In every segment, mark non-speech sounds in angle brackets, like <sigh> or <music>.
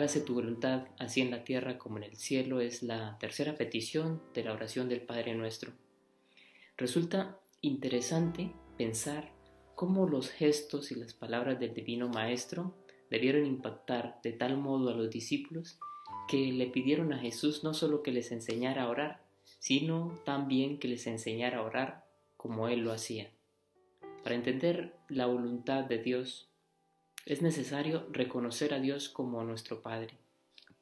hágase tu voluntad así en la tierra como en el cielo es la tercera petición de la oración del Padre nuestro. Resulta interesante pensar cómo los gestos y las palabras del Divino Maestro debieron impactar de tal modo a los discípulos que le pidieron a Jesús no solo que les enseñara a orar, sino también que les enseñara a orar como Él lo hacía. Para entender la voluntad de Dios, es necesario reconocer a Dios como nuestro Padre,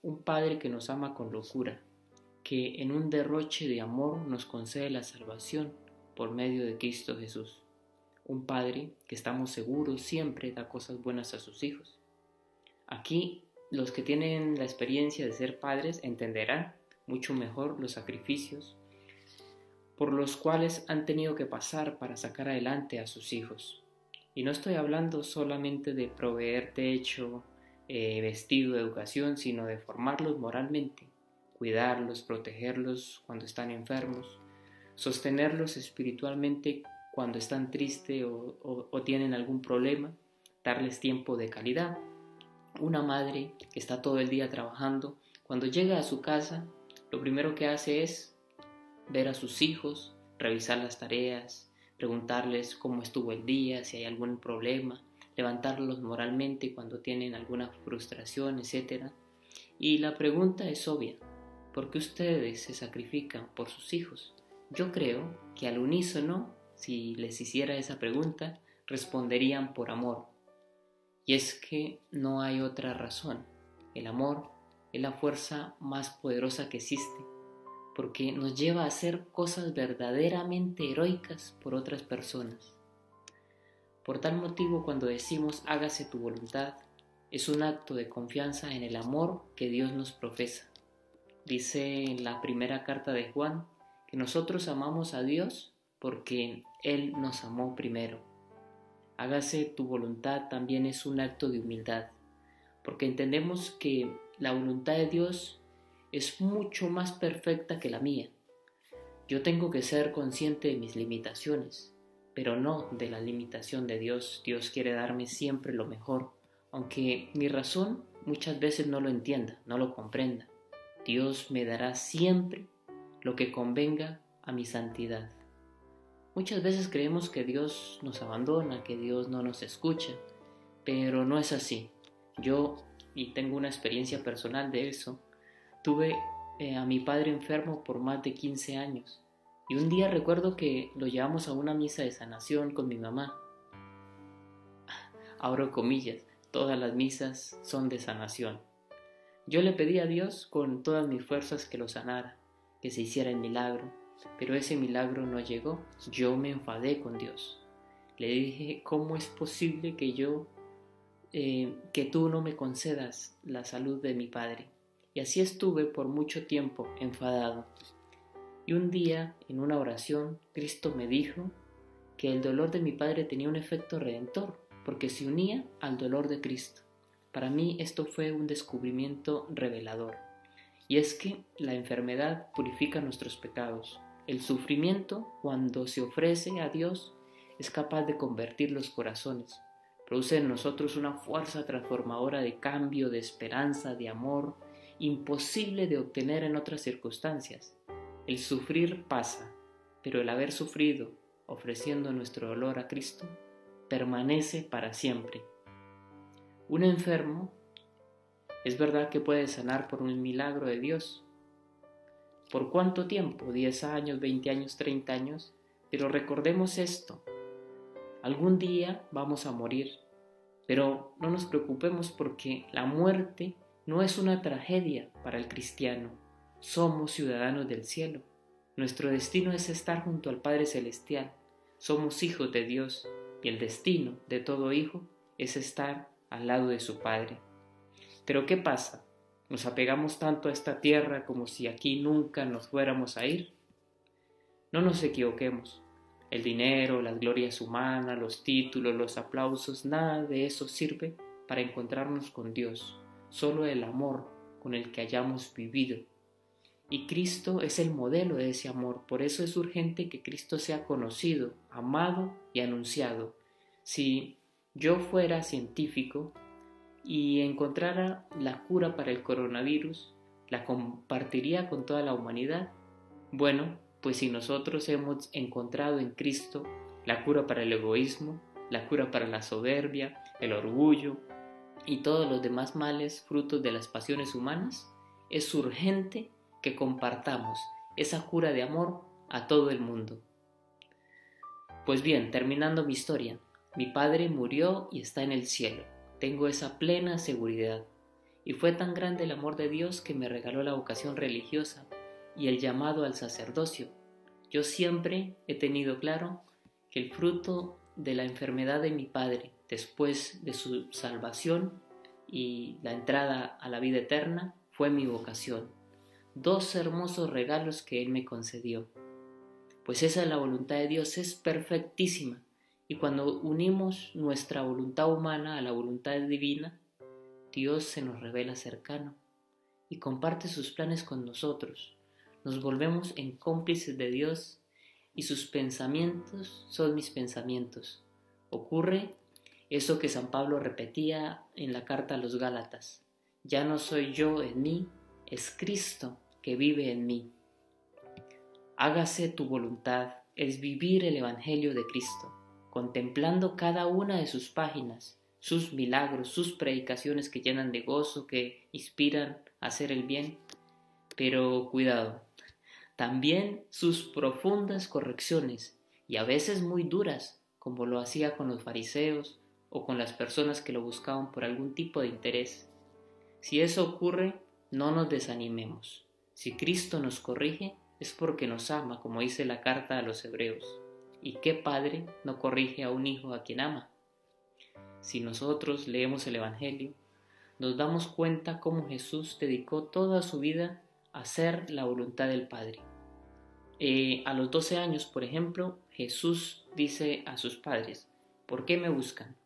un Padre que nos ama con locura, que en un derroche de amor nos concede la salvación por medio de Cristo Jesús, un Padre que estamos seguros siempre da cosas buenas a sus hijos. Aquí los que tienen la experiencia de ser padres entenderán mucho mejor los sacrificios por los cuales han tenido que pasar para sacar adelante a sus hijos. Y no estoy hablando solamente de proveer techo, eh, vestido, educación, sino de formarlos moralmente, cuidarlos, protegerlos cuando están enfermos, sostenerlos espiritualmente cuando están tristes o tienen algún problema, darles tiempo de calidad. Una madre que está todo el día trabajando, cuando llega a su casa, lo primero que hace es ver a sus hijos, revisar las tareas, preguntarles cómo estuvo el día, si hay algún problema, levantarlos moralmente cuando tienen alguna frustración, etc. Y la pregunta es obvia, ¿por qué ustedes se sacrifican por sus hijos? Yo creo que al unísono, si les hiciera esa pregunta, responderían por amor. Y es que no hay otra razón. El amor es la fuerza más poderosa que existe porque nos lleva a hacer cosas verdaderamente heroicas por otras personas. Por tal motivo, cuando decimos hágase tu voluntad, es un acto de confianza en el amor que Dios nos profesa. Dice en la primera carta de Juan que nosotros amamos a Dios porque Él nos amó primero. Hágase tu voluntad también es un acto de humildad, porque entendemos que la voluntad de Dios es mucho más perfecta que la mía. Yo tengo que ser consciente de mis limitaciones, pero no de la limitación de Dios. Dios quiere darme siempre lo mejor, aunque mi razón muchas veces no lo entienda, no lo comprenda. Dios me dará siempre lo que convenga a mi santidad. Muchas veces creemos que Dios nos abandona, que Dios no nos escucha, pero no es así. Yo, y tengo una experiencia personal de eso, Tuve eh, a mi padre enfermo por más de 15 años y un día recuerdo que lo llevamos a una misa de sanación con mi mamá. <laughs> Abro comillas, todas las misas son de sanación. Yo le pedí a Dios con todas mis fuerzas que lo sanara, que se hiciera el milagro, pero ese milagro no llegó. Yo me enfadé con Dios. Le dije, ¿cómo es posible que yo, eh, que tú no me concedas la salud de mi padre? Y así estuve por mucho tiempo enfadado. Y un día, en una oración, Cristo me dijo que el dolor de mi padre tenía un efecto redentor, porque se unía al dolor de Cristo. Para mí esto fue un descubrimiento revelador. Y es que la enfermedad purifica nuestros pecados. El sufrimiento, cuando se ofrece a Dios, es capaz de convertir los corazones. Produce en nosotros una fuerza transformadora de cambio, de esperanza, de amor, imposible de obtener en otras circunstancias. El sufrir pasa, pero el haber sufrido, ofreciendo nuestro dolor a Cristo, permanece para siempre. Un enfermo es verdad que puede sanar por un milagro de Dios. ¿Por cuánto tiempo? ¿10 años, 20 años, 30 años? Pero recordemos esto. Algún día vamos a morir, pero no nos preocupemos porque la muerte no es una tragedia para el cristiano. Somos ciudadanos del cielo. Nuestro destino es estar junto al Padre Celestial. Somos hijos de Dios y el destino de todo hijo es estar al lado de su Padre. Pero ¿qué pasa? ¿Nos apegamos tanto a esta tierra como si aquí nunca nos fuéramos a ir? No nos equivoquemos. El dinero, las glorias humanas, los títulos, los aplausos, nada de eso sirve para encontrarnos con Dios solo el amor con el que hayamos vivido. Y Cristo es el modelo de ese amor, por eso es urgente que Cristo sea conocido, amado y anunciado. Si yo fuera científico y encontrara la cura para el coronavirus, la compartiría con toda la humanidad. Bueno, pues si nosotros hemos encontrado en Cristo la cura para el egoísmo, la cura para la soberbia, el orgullo y todos los demás males frutos de las pasiones humanas, es urgente que compartamos esa cura de amor a todo el mundo. Pues bien, terminando mi historia, mi padre murió y está en el cielo. Tengo esa plena seguridad. Y fue tan grande el amor de Dios que me regaló la vocación religiosa y el llamado al sacerdocio. Yo siempre he tenido claro que el fruto de la enfermedad de mi padre después de su salvación y la entrada a la vida eterna fue mi vocación. Dos hermosos regalos que Él me concedió. Pues esa es la voluntad de Dios, es perfectísima. Y cuando unimos nuestra voluntad humana a la voluntad divina, Dios se nos revela cercano y comparte sus planes con nosotros. Nos volvemos en cómplices de Dios y sus pensamientos son mis pensamientos. Ocurre eso que San Pablo repetía en la carta a los Gálatas. Ya no soy yo en mí, es Cristo que vive en mí. Hágase tu voluntad, es vivir el Evangelio de Cristo, contemplando cada una de sus páginas, sus milagros, sus predicaciones que llenan de gozo, que inspiran a hacer el bien. Pero cuidado, también sus profundas correcciones, y a veces muy duras, como lo hacía con los fariseos o con las personas que lo buscaban por algún tipo de interés. Si eso ocurre, no nos desanimemos. Si Cristo nos corrige, es porque nos ama, como dice la carta a los hebreos. ¿Y qué padre no corrige a un hijo a quien ama? Si nosotros leemos el Evangelio, nos damos cuenta cómo Jesús dedicó toda su vida a hacer la voluntad del Padre. Eh, a los 12 años, por ejemplo, Jesús dice a sus padres, ¿por qué me buscan?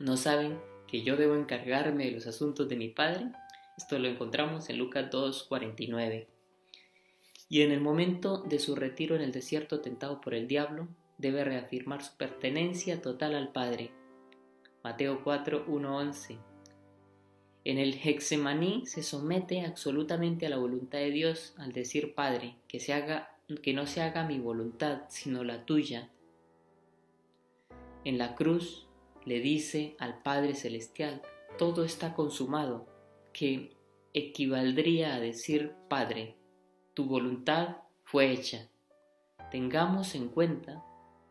¿No saben que yo debo encargarme de los asuntos de mi Padre? Esto lo encontramos en Lucas 2.49. Y en el momento de su retiro en el desierto tentado por el diablo, debe reafirmar su pertenencia total al Padre. Mateo 4.1.11. En el Hexemaní se somete absolutamente a la voluntad de Dios al decir Padre, que, se haga, que no se haga mi voluntad, sino la tuya. En la cruz le dice al Padre Celestial, todo está consumado, que equivaldría a decir, Padre, tu voluntad fue hecha. Tengamos en cuenta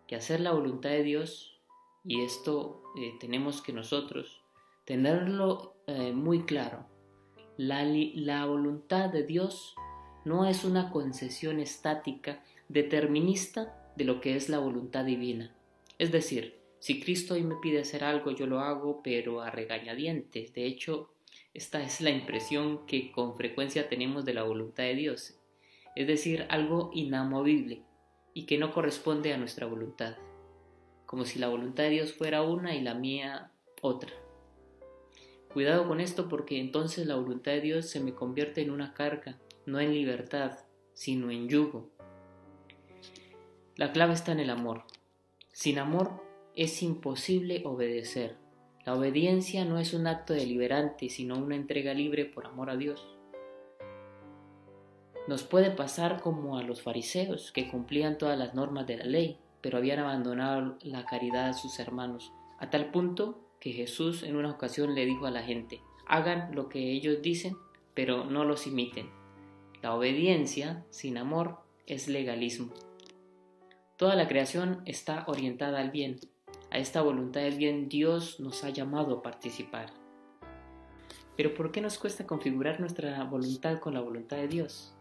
que hacer la voluntad de Dios, y esto eh, tenemos que nosotros tenerlo eh, muy claro, la, la voluntad de Dios no es una concesión estática determinista de lo que es la voluntad divina. Es decir, si Cristo hoy me pide hacer algo, yo lo hago, pero a regañadientes. De hecho, esta es la impresión que con frecuencia tenemos de la voluntad de Dios, es decir, algo inamovible y que no corresponde a nuestra voluntad, como si la voluntad de Dios fuera una y la mía otra. Cuidado con esto porque entonces la voluntad de Dios se me convierte en una carga, no en libertad, sino en yugo. La clave está en el amor. Sin amor es imposible obedecer. La obediencia no es un acto deliberante, sino una entrega libre por amor a Dios. Nos puede pasar como a los fariseos, que cumplían todas las normas de la ley, pero habían abandonado la caridad a sus hermanos, a tal punto que Jesús en una ocasión le dijo a la gente, hagan lo que ellos dicen, pero no los imiten. La obediencia sin amor es legalismo. Toda la creación está orientada al bien, a esta voluntad del bien Dios nos ha llamado a participar. Pero ¿por qué nos cuesta configurar nuestra voluntad con la voluntad de Dios?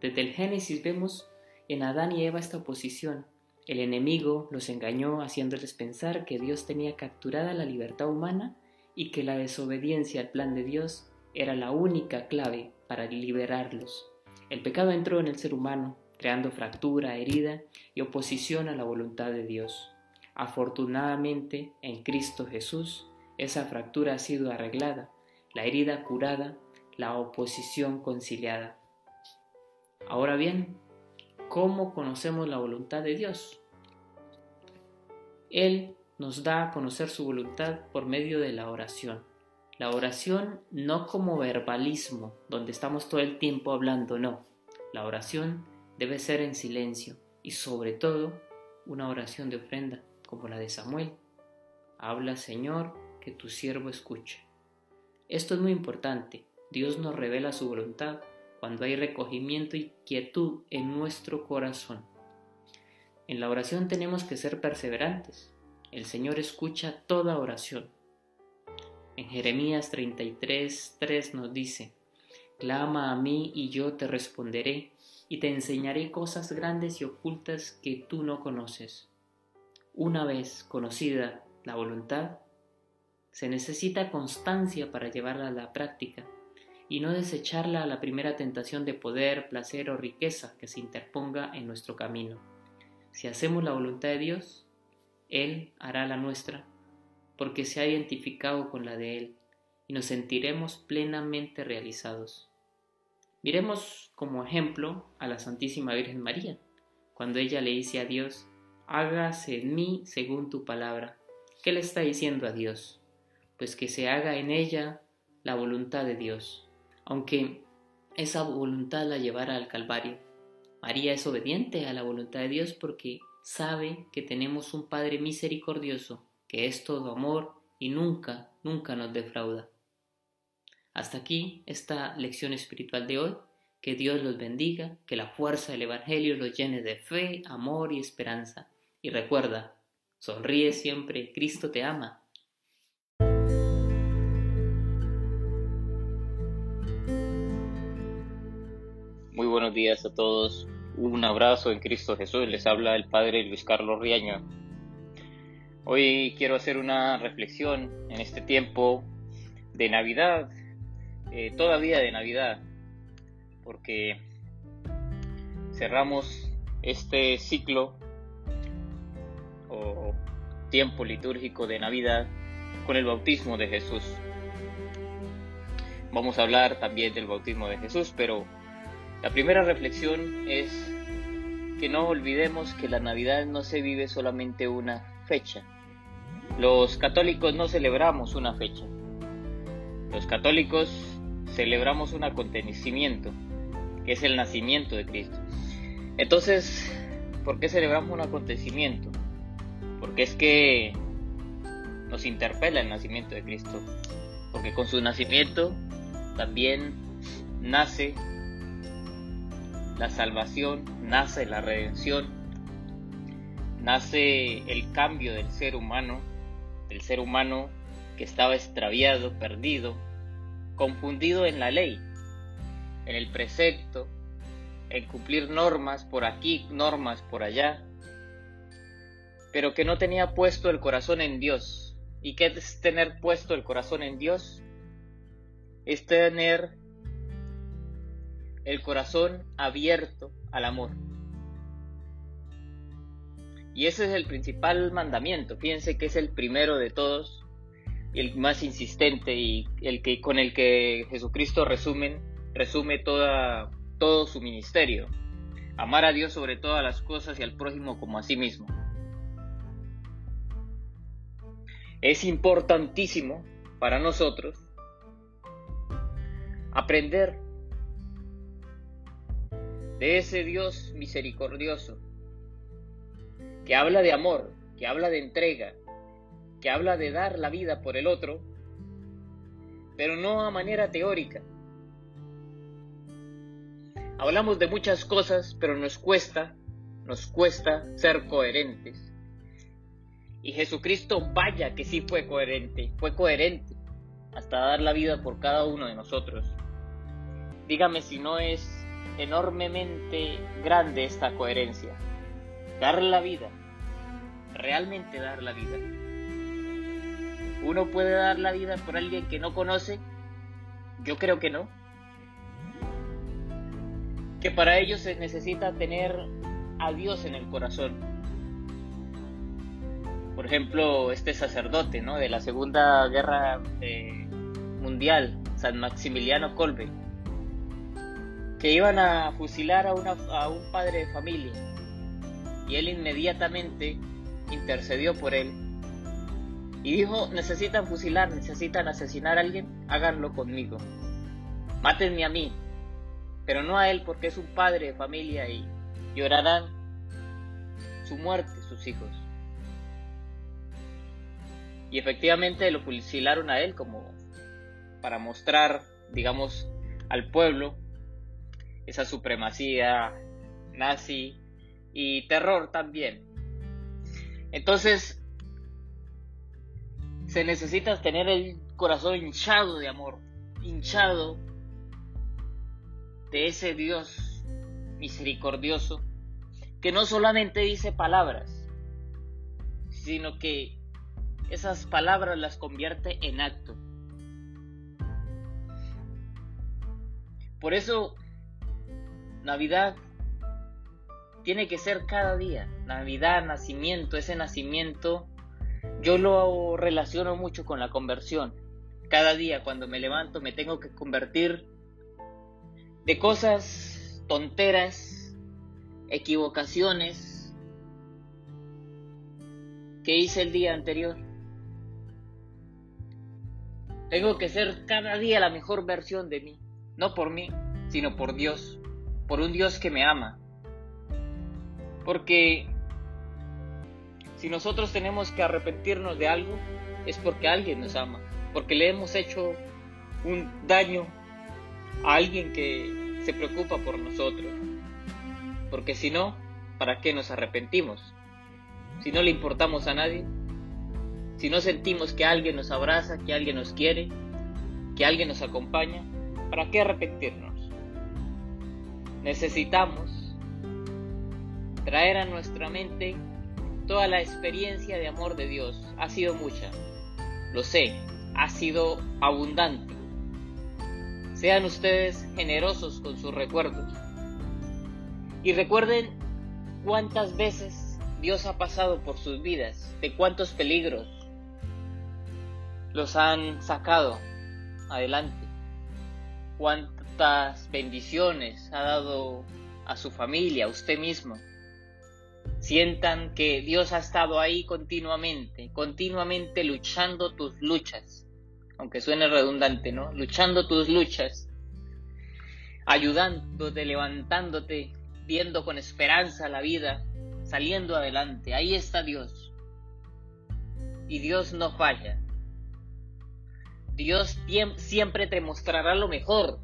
Desde el Génesis vemos en Adán y Eva esta oposición. El enemigo los engañó haciéndoles pensar que Dios tenía capturada la libertad humana y que la desobediencia al plan de Dios era la única clave para liberarlos. El pecado entró en el ser humano, creando fractura, herida y oposición a la voluntad de Dios. Afortunadamente, en Cristo Jesús, esa fractura ha sido arreglada, la herida curada, la oposición conciliada. Ahora bien, ¿cómo conocemos la voluntad de Dios? Él nos da a conocer su voluntad por medio de la oración. La oración no como verbalismo, donde estamos todo el tiempo hablando, no. La oración debe ser en silencio y sobre todo una oración de ofrenda, como la de Samuel. Habla, Señor, que tu siervo escuche. Esto es muy importante. Dios nos revela su voluntad cuando hay recogimiento y quietud en nuestro corazón. En la oración tenemos que ser perseverantes. El Señor escucha toda oración. En Jeremías 33, 3 nos dice, Clama a mí y yo te responderé, y te enseñaré cosas grandes y ocultas que tú no conoces. Una vez conocida la voluntad, se necesita constancia para llevarla a la práctica y no desecharla a la primera tentación de poder, placer o riqueza que se interponga en nuestro camino. Si hacemos la voluntad de Dios, Él hará la nuestra porque se ha identificado con la de Él y nos sentiremos plenamente realizados. Miremos como ejemplo a la Santísima Virgen María, cuando ella le dice a Dios, hágase en mí según tu palabra. ¿Qué le está diciendo a Dios? Pues que se haga en ella la voluntad de Dios, aunque esa voluntad la llevara al Calvario. María es obediente a la voluntad de Dios porque sabe que tenemos un Padre misericordioso que es todo amor y nunca, nunca nos defrauda. Hasta aquí esta lección espiritual de hoy. Que Dios los bendiga, que la fuerza del Evangelio los llene de fe, amor y esperanza. Y recuerda, sonríe siempre, Cristo te ama. Muy buenos días a todos. Un abrazo en Cristo Jesús. Les habla el Padre Luis Carlos Riaño Hoy quiero hacer una reflexión en este tiempo de Navidad, eh, todavía de Navidad, porque cerramos este ciclo o tiempo litúrgico de Navidad con el bautismo de Jesús. Vamos a hablar también del bautismo de Jesús, pero la primera reflexión es que no olvidemos que la Navidad no se vive solamente una fecha, los católicos no celebramos una fecha. Los católicos celebramos un acontecimiento, que es el nacimiento de Cristo. Entonces, ¿por qué celebramos un acontecimiento? Porque es que nos interpela el nacimiento de Cristo. Porque con su nacimiento también nace la salvación, nace la redención, nace el cambio del ser humano el ser humano que estaba extraviado, perdido, confundido en la ley, en el precepto, en cumplir normas por aquí, normas por allá, pero que no tenía puesto el corazón en Dios. ¿Y qué es tener puesto el corazón en Dios? Es tener el corazón abierto al amor. Y ese es el principal mandamiento. Fíjense que es el primero de todos, el más insistente y el que con el que Jesucristo resume toda, todo su ministerio. Amar a Dios sobre todas las cosas y al prójimo como a sí mismo. Es importantísimo para nosotros aprender de ese Dios misericordioso que habla de amor, que habla de entrega, que habla de dar la vida por el otro, pero no a manera teórica. Hablamos de muchas cosas, pero nos cuesta, nos cuesta ser coherentes. Y Jesucristo, vaya que sí fue coherente, fue coherente hasta dar la vida por cada uno de nosotros. Dígame si no es enormemente grande esta coherencia dar la vida, realmente dar la vida. ¿Uno puede dar la vida por alguien que no conoce? Yo creo que no. Que para ello se necesita tener a Dios en el corazón. Por ejemplo, este sacerdote ¿no? de la Segunda Guerra eh, Mundial, San Maximiliano Kolbe, que iban a fusilar a, a un padre de familia y él inmediatamente intercedió por él Y dijo, necesitan fusilar, necesitan asesinar a alguien, háganlo conmigo. Mátenme a mí, pero no a él porque es un padre de familia y llorarán su muerte sus hijos. Y efectivamente lo fusilaron a él como para mostrar, digamos, al pueblo esa supremacía nazi y terror también. Entonces, se necesita tener el corazón hinchado de amor, hinchado de ese Dios misericordioso que no solamente dice palabras, sino que esas palabras las convierte en acto. Por eso, Navidad tiene que ser cada día. Navidad, nacimiento, ese nacimiento, yo lo relaciono mucho con la conversión. Cada día cuando me levanto me tengo que convertir de cosas tonteras, equivocaciones que hice el día anterior. Tengo que ser cada día la mejor versión de mí, no por mí, sino por Dios, por un Dios que me ama. Porque si nosotros tenemos que arrepentirnos de algo, es porque alguien nos ama, porque le hemos hecho un daño a alguien que se preocupa por nosotros. Porque si no, ¿para qué nos arrepentimos? Si no le importamos a nadie, si no sentimos que alguien nos abraza, que alguien nos quiere, que alguien nos acompaña, ¿para qué arrepentirnos? Necesitamos traer a nuestra mente toda la experiencia de amor de Dios. Ha sido mucha, lo sé, ha sido abundante. Sean ustedes generosos con sus recuerdos. Y recuerden cuántas veces Dios ha pasado por sus vidas, de cuántos peligros los han sacado adelante, cuántas bendiciones ha dado a su familia, a usted mismo. Sientan que Dios ha estado ahí continuamente, continuamente luchando tus luchas, aunque suene redundante, ¿no? Luchando tus luchas, ayudándote, levantándote, viendo con esperanza la vida, saliendo adelante. Ahí está Dios. Y Dios no falla. Dios siempre te mostrará lo mejor.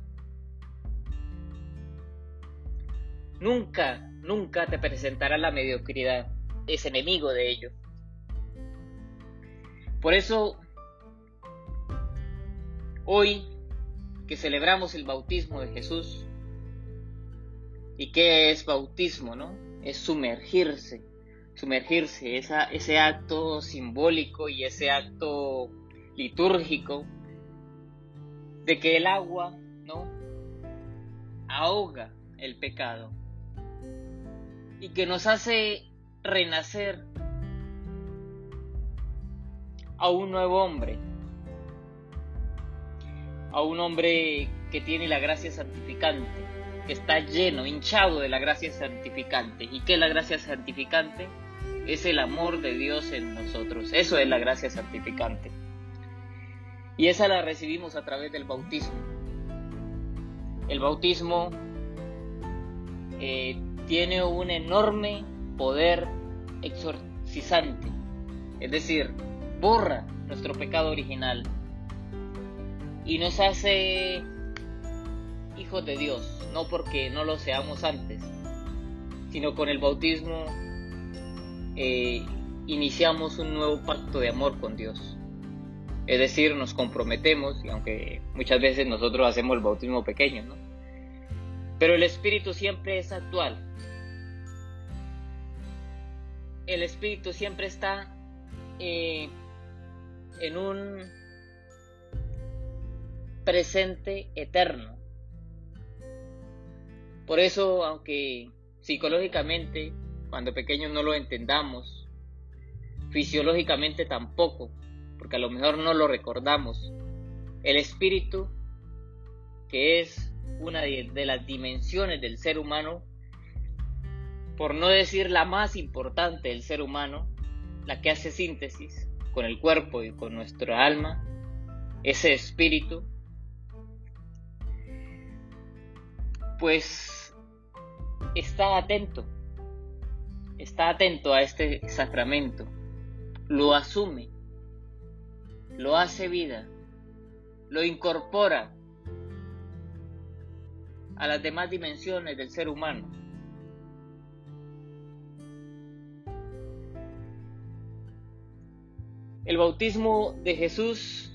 Nunca, nunca te presentará la mediocridad. Es enemigo de ello. Por eso, hoy que celebramos el bautismo de Jesús, ¿Y qué es bautismo, no? Es sumergirse, sumergirse, esa, ese acto simbólico y ese acto litúrgico de que el agua, ¿no? Ahoga el pecado y que nos hace renacer a un nuevo hombre, a un hombre que tiene la gracia santificante que está lleno, hinchado de la gracia santificante. ¿Y qué es la gracia santificante? Es el amor de Dios en nosotros. Eso es la gracia santificante. Y esa la recibimos a través del bautismo. El bautismo eh, tiene un enorme poder exorcizante. Es decir, borra nuestro pecado original y nos hace hijos de Dios no porque no lo seamos antes, sino con el bautismo eh, iniciamos un nuevo pacto de amor con Dios. Es decir, nos comprometemos, y aunque muchas veces nosotros hacemos el bautismo pequeño, ¿no? Pero el Espíritu siempre es actual. El Espíritu siempre está eh, en un presente eterno. Por eso, aunque psicológicamente, cuando pequeños no lo entendamos, fisiológicamente tampoco, porque a lo mejor no lo recordamos, el espíritu, que es una de, las dimensiones del ser humano, por no decir la más importante del ser humano, la que hace síntesis, con el cuerpo y con nuestra alma, ese espíritu, pues está atento, está atento a este sacramento, lo asume, lo hace vida, lo incorpora a las demás dimensiones del ser humano. El bautismo de Jesús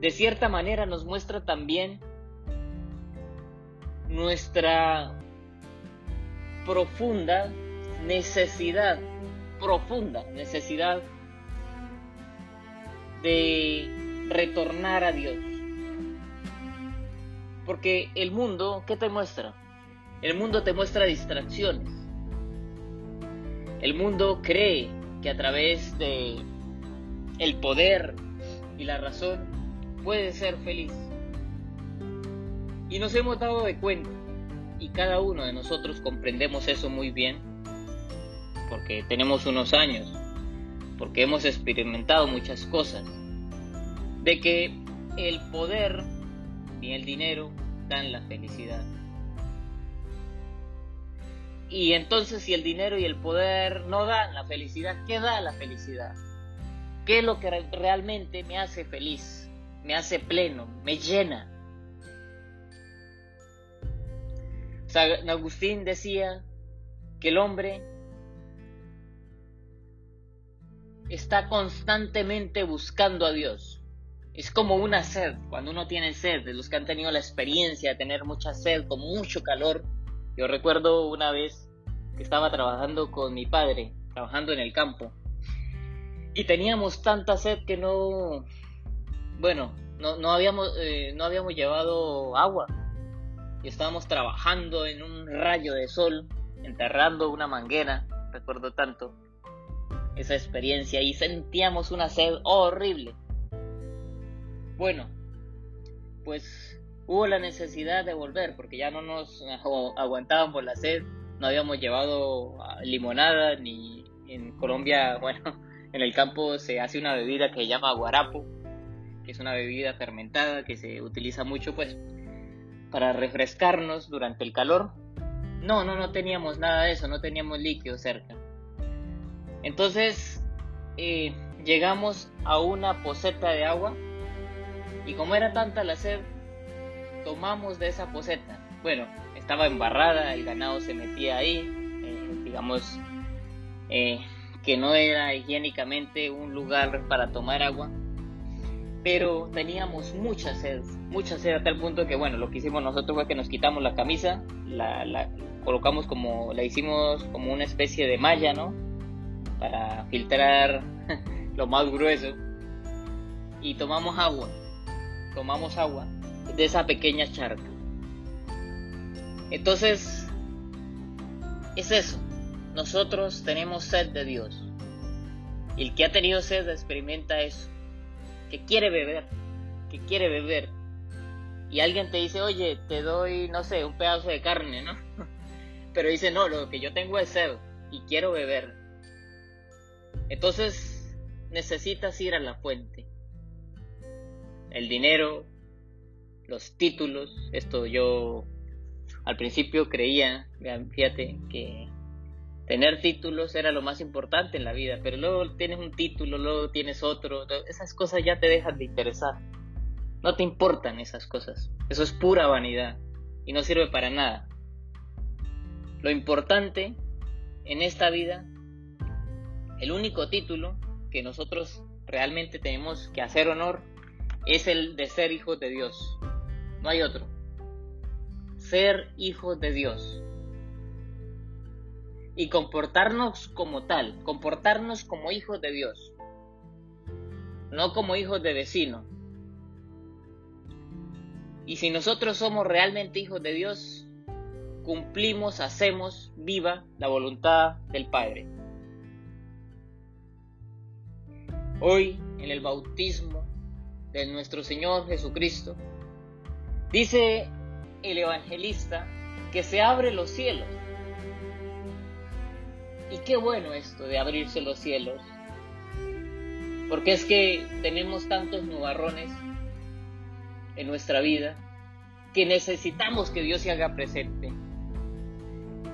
de cierta manera nos muestra también nuestra profunda necesidad, profunda necesidad de retornar a Dios. Porque el mundo, ¿qué te muestra? El mundo te muestra distracciones. El mundo cree que a través de el poder y la razón puede ser feliz. Y nos hemos dado de cuenta, y cada uno de nosotros comprendemos eso muy bien, porque tenemos unos años, porque hemos experimentado muchas cosas, de que el poder ni el dinero dan la felicidad. Y entonces si el dinero y el poder no dan la felicidad, ¿qué da la felicidad? ¿Qué es lo que realmente me hace feliz? Me hace pleno, me llena. San Agustín decía que el hombre está constantemente buscando a Dios. Es como una sed, cuando uno tiene sed, de los que han tenido la experiencia de tener mucha sed, con mucho calor, yo recuerdo una vez que estaba trabajando con mi padre, trabajando en el campo, y teníamos tanta sed que no, bueno, no, habíamos, eh, no habíamos llevado agua, y estábamos trabajando en un rayo de sol, enterrando una manguera, recuerdo tanto esa experiencia, y sentíamos una sed horrible. Bueno, pues hubo la necesidad de volver porque ya no nos <laughs> aguantábamos la sed, no habíamos llevado limonada ni en Colombia, <laughs> bueno, en el campo se hace una bebida que se llama guarapo, que es una bebida fermentada que se utiliza mucho pues para refrescarnos durante el calor. No, no, no teníamos nada de eso, no teníamos líquido cerca. Entonces eh, llegamos a una poseta de agua y como era tanta la sed, tomamos de esa poseta. Bueno, estaba embarrada, el ganado se metía ahí, eh, digamos eh, que no era higiénicamente un lugar para tomar agua, pero teníamos mucha sed, mucha sed a tal punto que bueno, lo que hicimos nosotros fue que nos quitamos la camisa, la, colocamos como, la hicimos como una especie de malla, ¿no? Para filtrar <laughs> lo más grueso y tomamos agua, tomamos agua de esa pequeña charca. Entonces, es eso. Nosotros tenemos sed de Dios. Y el que ha tenido sed experimenta eso. Que quiere beber. Que quiere beber. Y alguien te dice, oye, te doy, no sé, un pedazo de carne, ¿no? <laughs> Pero dice, no, lo que yo tengo es sed y quiero beber. Entonces necesitas ir a la fuente. El dinero, los títulos. Esto yo al principio creía, fíjate, que tener títulos era lo más importante en la vida, pero luego tienes un título, luego tienes otro, esas cosas ya te dejan de interesar. No te importan esas cosas. Eso es pura vanidad y no sirve para nada. Lo importante en esta vida, el único título que nosotros realmente tenemos que hacer honor es el de ser hijos de Dios. No hay otro. Ser hijos de Dios. Y comportarnos como tal, comportarnos como hijos de Dios. No como hijos de vecino. Y si nosotros somos realmente hijos de Dios, cumplimos, hacemos viva la voluntad del Padre. Hoy, en el bautismo de nuestro Señor Jesucristo, Dice el evangelista que se abren los cielos. Y qué bueno esto de abrirse los cielos. Porque es que tenemos tantos nubarrones en nuestra vida que necesitamos que Dios se haga presente.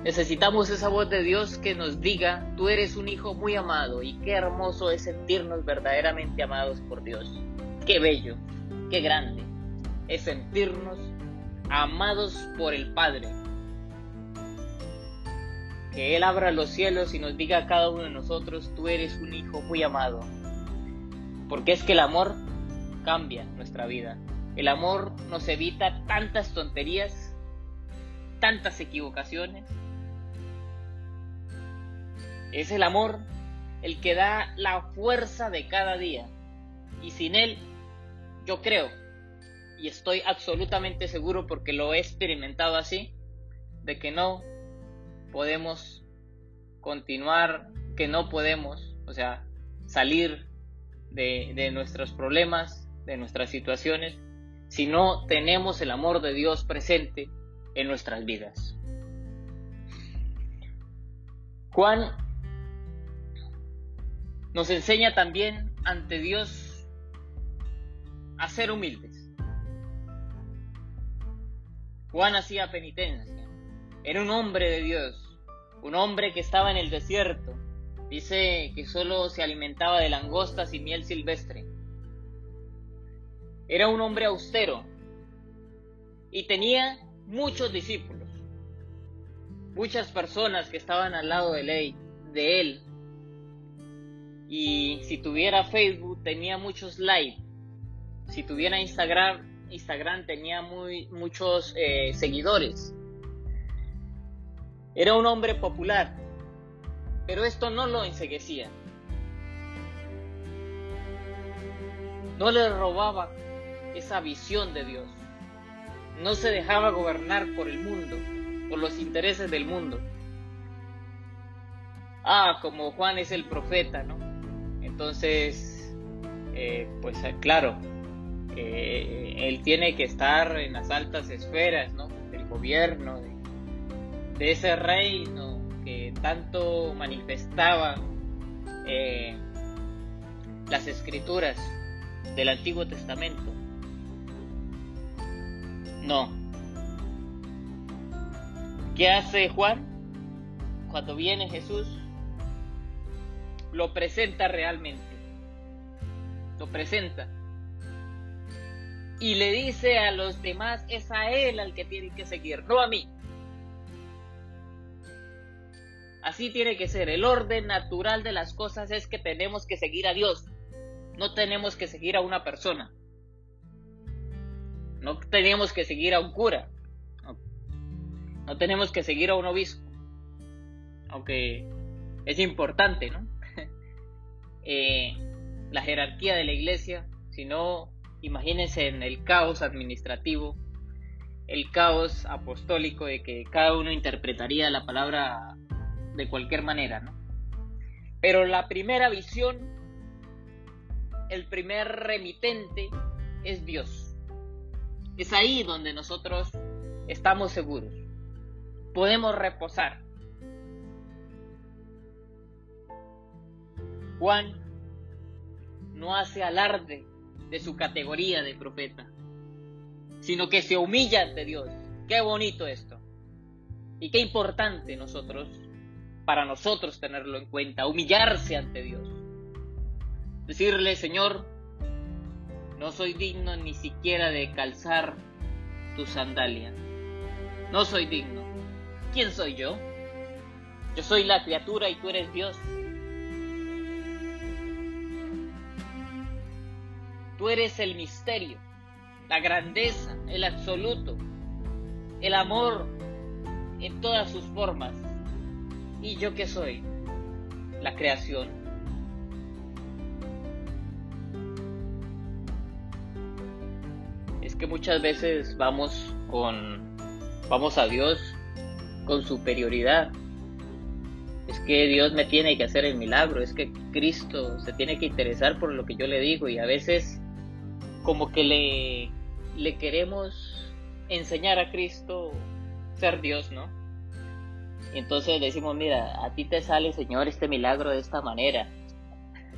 Necesitamos esa voz de Dios que nos diga, tú eres un hijo muy amado y qué hermoso es sentirnos verdaderamente amados por Dios. Qué bello, qué grande es sentirnos amados por el Padre. Que Él abra los cielos y nos diga a cada uno de nosotros, tú eres un hijo muy amado. Porque es que el amor cambia nuestra vida. El amor nos evita tantas tonterías, tantas equivocaciones. Es el amor el que da la fuerza de cada día. Y sin él, yo creo, y estoy absolutamente seguro porque lo he experimentado así, de que no podemos continuar, que no podemos, o sea, salir de, de nuestros problemas, de nuestras situaciones, si no tenemos el amor de Dios presente en nuestras vidas. Juan nos enseña también ante Dios a ser humildes. Juan hacía penitencia. Era un hombre de Dios, un hombre que estaba en el desierto. Dice que solo se alimentaba de langostas y miel silvestre. Era un hombre austero y tenía muchos discípulos, muchas personas que estaban al lado de, ley, de él. Y si tuviera Facebook tenía muchos likes. Si tuviera Instagram, Instagram tenía muy, muchos eh, seguidores. Era un hombre popular, pero esto no lo enseguecía. No le robaba esa visión de Dios. No se dejaba gobernar por el mundo, por los intereses del mundo. Ah, como Juan es el profeta, ¿no? Entonces, eh, pues eh, claro, eh, él tiene que estar en las altas esferas, ¿no? Del gobierno, de, ese reino que tanto manifestaba las escrituras del Antiguo Testamento. No. ¿Qué hace Juan? Cuando viene Jesús, lo presenta realmente. Lo presenta. Y le dice a los demás, es a él al que tienen que seguir, no a mí. Así tiene que ser. El orden natural de las cosas es que tenemos que seguir a Dios. No tenemos que seguir a una persona. No tenemos que seguir a un cura. No, tenemos que seguir a un obispo. Aunque es importante, ¿no? Eh, la jerarquía de la iglesia, si no, imagínense en el caos administrativo, el caos apostólico de que cada uno interpretaría la palabra de cualquier manera, ¿no? Pero la primera visión, el primer remitente es Dios. Es ahí donde nosotros estamos seguros. Podemos reposar. Juan no hace alarde de su categoría de profeta, sino que se humilla ante Dios. Qué bonito esto. Y qué importante nosotros, para nosotros tenerlo en cuenta, humillarse ante Dios. Decirle, Señor, no soy digno ni siquiera de calzar tu sandalia. No soy digno. ¿Quién soy yo? Yo soy la criatura y tú eres Dios. Tú eres el misterio, la grandeza, el absoluto, el amor en todas sus formas. ¿Y yo qué soy? La creación. que muchas veces vamos con vamos a Dios con superioridad. Es que Dios me tiene que hacer el milagro, es que Cristo se tiene que interesar por lo que yo le digo y a veces como que le le queremos enseñar a Cristo ser Dios, ¿no? Y entonces decimos, mira, a ti te sale, Señor, este milagro de esta manera,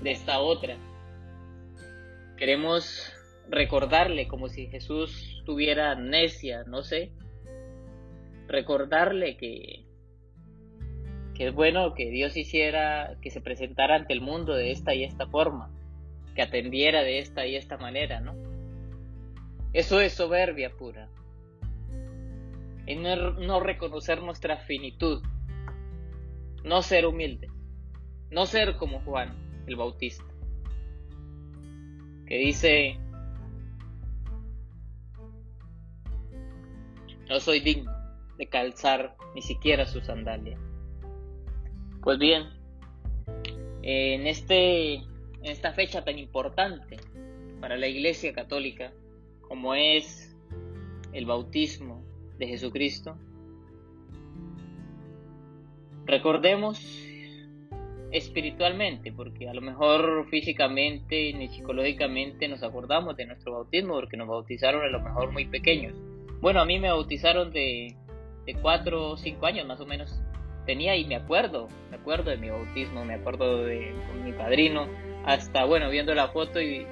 de esta otra. Queremos recordarle como si Jesús tuviera amnesia, no sé. Recordarle que, que es bueno que Dios hiciera que se presentara ante el mundo de esta y esta forma, atendiera de esta y esta manera, ¿no? Eso es soberbia pura. Es no, reconocer nuestra finitud, no ser humilde, no ser como Juan el Bautista, que dice, no soy digno de calzar ni siquiera su sandalia. Pues bien, en, este, en esta fecha tan importante para la Iglesia Católica, como es el bautismo de Jesucristo, recordemos espiritualmente, porque a lo mejor físicamente ni psicológicamente nos acordamos de nuestro bautismo, porque nos bautizaron a lo mejor muy pequeños. Bueno, a mí me bautizaron de, de 4 o 5 años más o menos. Tenía y me acuerdo, me acuerdo de mi bautismo, me acuerdo de mi padrino, hasta bueno, viendo la foto y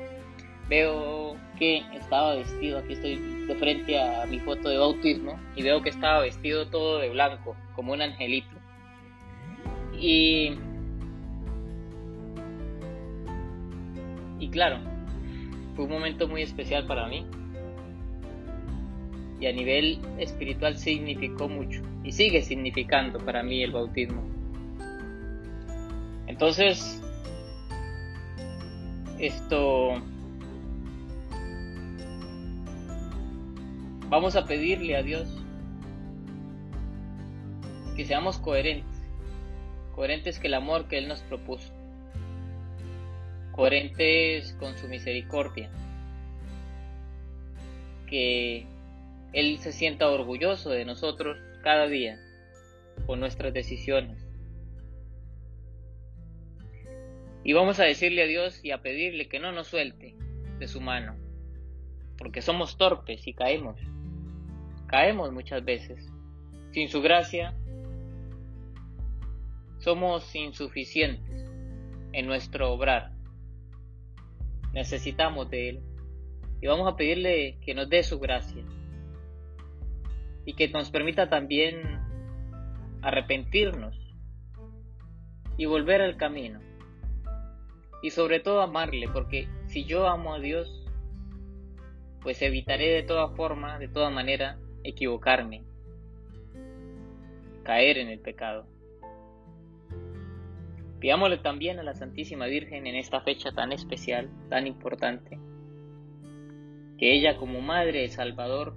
veo que estaba vestido, aquí estoy de frente a mi foto de bautismo y veo que estaba vestido todo de blanco, como un angelito. Y, y claro, fue un momento muy especial para mí. Y a nivel espiritual significó mucho y sigue significando para mí el bautismo. Entonces, esto. Vamos a pedirle a Dios que seamos coherentes, coherentes que el amor que Él nos propuso, coherentes con su misericordia, que Él se sienta orgulloso de nosotros cada día con nuestras decisiones. Y vamos a decirle a Dios y a pedirle que no nos suelte de su mano, porque somos torpes y caemos caemos muchas veces. Sin su gracia, somos insuficientes en nuestro obrar. Necesitamos de Él. Y vamos a pedirle que nos dé su gracia. Y que nos permita también arrepentirnos y volver al camino. Y sobre todo amarle, porque si yo amo a Dios, pues evitaré de toda forma, de toda manera, equivocarme, caer en el pecado. Pidámosle también a la Santísima Virgen en esta fecha tan especial, tan importante, que ella como Madre de Salvador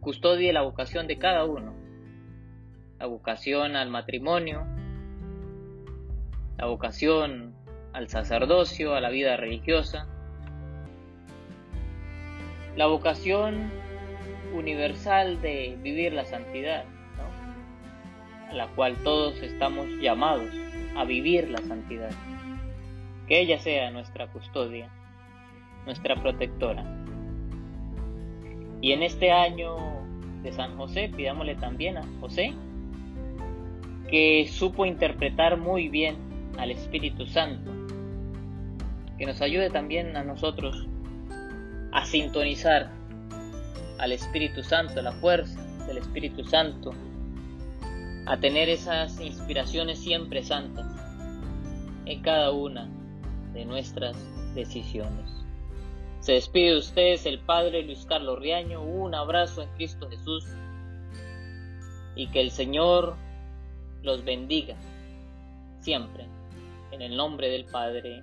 custodie la vocación de cada uno, la vocación al matrimonio, la vocación al sacerdocio, a la vida religiosa, la vocación universal de vivir la santidad, a la cual todos estamos llamados a vivir la santidad. Que ella sea nuestra custodia, nuestra protectora. Y en este año de San José, pidámosle también a José que supo interpretar muy bien al Espíritu Santo, que nos ayude también a nosotros a sintonizar al Espíritu Santo, la fuerza del Espíritu Santo, a tener esas inspiraciones siempre santas en cada una de nuestras decisiones. Se despide de ustedes el Padre Luis Carlos Riaño, un abrazo en Cristo Jesús y que el Señor los bendiga siempre en el nombre del Padre,